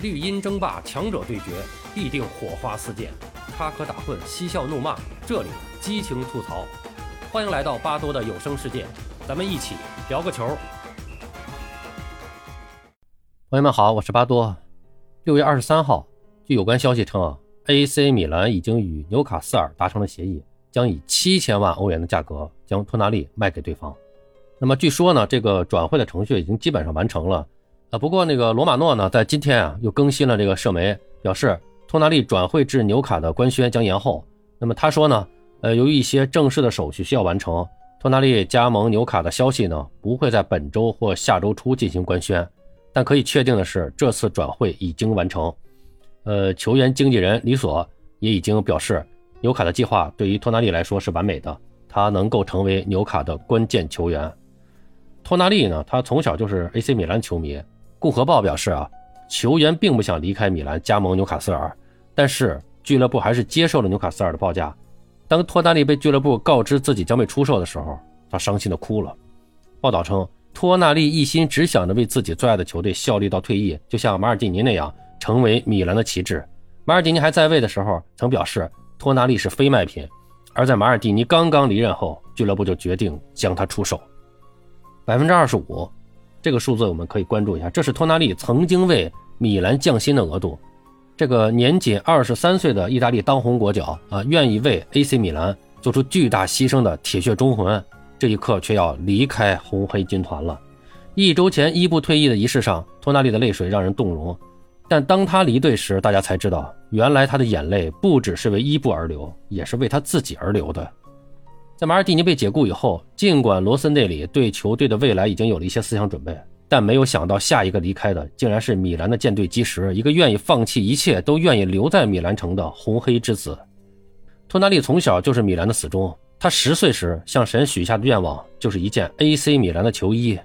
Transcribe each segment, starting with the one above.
绿茵争霸，强者对决，必定火花四溅，插科打诨，嬉笑怒骂，这里激情吐槽。欢迎来到巴多的有声世界，咱们一起聊个球。朋友们好，我是巴多。六月二十三号，据有关消息称啊，AC 米兰已经与纽卡斯尔达成了协议，将以七千万欧元的价格将托纳利卖给对方。那么据说呢，这个转会的程序已经基本上完成了。啊，不过那个罗马诺呢，在今天啊又更新了这个社媒，表示托纳利转会至纽卡的官宣将延后。那么他说呢，呃，由于一些正式的手续需要完成，托纳利加盟纽卡的消息呢不会在本周或下周初进行官宣。但可以确定的是，这次转会已经完成。呃，球员经纪人里索也已经表示，纽卡的计划对于托纳利来说是完美的，他能够成为纽卡的关键球员。托纳利呢，他从小就是 AC 米兰球迷。共和报表示啊，球员并不想离开米兰加盟纽卡斯尔，但是俱乐部还是接受了纽卡斯尔的报价。当托纳利被俱乐部告知自己将被出售的时候，他伤心的哭了。报道称，托纳利一心只想着为自己最爱的球队效力到退役，就像马尔蒂尼那样成为米兰的旗帜。马尔蒂尼还在位的时候曾表示，托纳利是非卖品。而在马尔蒂尼刚刚离任后，俱乐部就决定将他出售，百分之二十五。这个数字我们可以关注一下，这是托纳利曾经为米兰降薪的额度。这个年仅二十三岁的意大利当红国脚啊，愿意为 AC 米兰做出巨大牺牲的铁血忠魂，这一刻却要离开红黑军团了。一周前伊布退役的仪式上，托纳利的泪水让人动容，但当他离队时，大家才知道，原来他的眼泪不只是为伊布而流，也是为他自己而流的。在马尔蒂尼被解雇以后，尽管罗森内里对球队的未来已经有了一些思想准备，但没有想到下一个离开的竟然是米兰的舰队基石，一个愿意放弃一切都愿意留在米兰城的红黑之子。托纳利从小就是米兰的死忠，他十岁时向神许下的愿望就是一件 AC 米兰的球衣。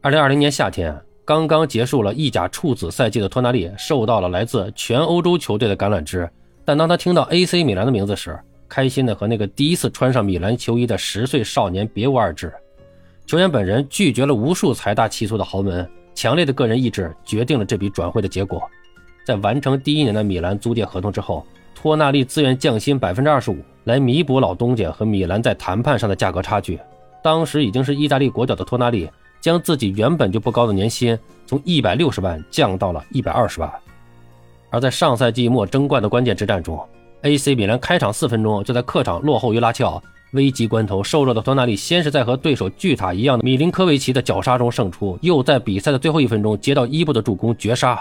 二零二零年夏天，刚刚结束了意甲处子赛季的托纳利受到了来自全欧洲球队的橄榄枝，但当他听到 AC 米兰的名字时，开心的和那个第一次穿上米兰球衣的十岁少年别无二致。球员本人拒绝了无数财大气粗的豪门，强烈的个人意志决定了这笔转会的结果。在完成第一年的米兰租借合同之后，托纳利自愿降薪百分之二十五，来弥补老东家和米兰在谈判上的价格差距。当时已经是意大利国脚的托纳利，将自己原本就不高的年薪从一百六十万降到了一百二十万。而在上赛季末争冠的关键之战中，AC 米兰开场四分钟就在客场落后于拉齐奥，危急关头瘦弱的托纳利先是在和对手巨塔一样的米林科维奇的绞杀中胜出，又在比赛的最后一分钟接到伊布的助攻绝杀。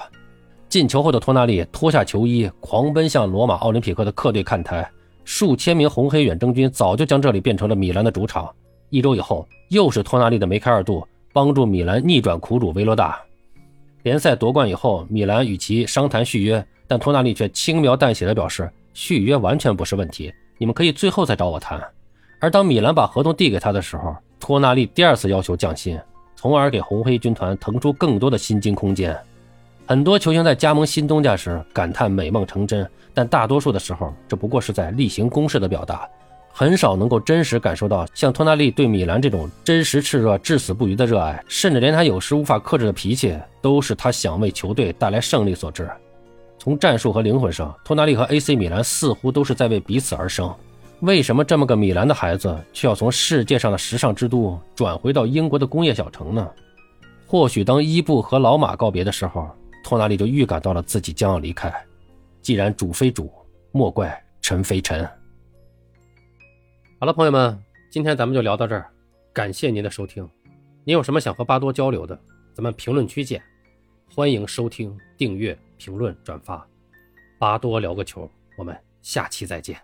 进球后的托纳利脱下球衣，狂奔向罗马奥林匹克的客队看台。数千名红黑远征军早就将这里变成了米兰的主场。一周以后，又是托纳利的梅开二度，帮助米兰逆转苦主维罗纳。联赛夺冠以后，米兰与其商谈续约，但托纳利却轻描淡写的表示。续约完全不是问题，你们可以最后再找我谈。而当米兰把合同递给他的时候，托纳利第二次要求降薪，从而给红黑军团腾出更多的薪金空间。很多球星在加盟新东家时感叹美梦成真，但大多数的时候，这不过是在例行公事的表达，很少能够真实感受到像托纳利对米兰这种真实炽热、至死不渝的热爱，甚至连他有时无法克制的脾气，都是他想为球队带来胜利所致。从战术和灵魂上，托纳利和 AC 米兰似乎都是在为彼此而生。为什么这么个米兰的孩子，却要从世界上的时尚之都转回到英国的工业小城呢？或许当伊布和老马告别的时候，托纳利就预感到了自己将要离开。既然主非主，莫怪臣非臣。好了，朋友们，今天咱们就聊到这儿，感谢您的收听。您有什么想和巴多交流的，咱们评论区见。欢迎收听、订阅。评论转发，巴多聊个球，我们下期再见。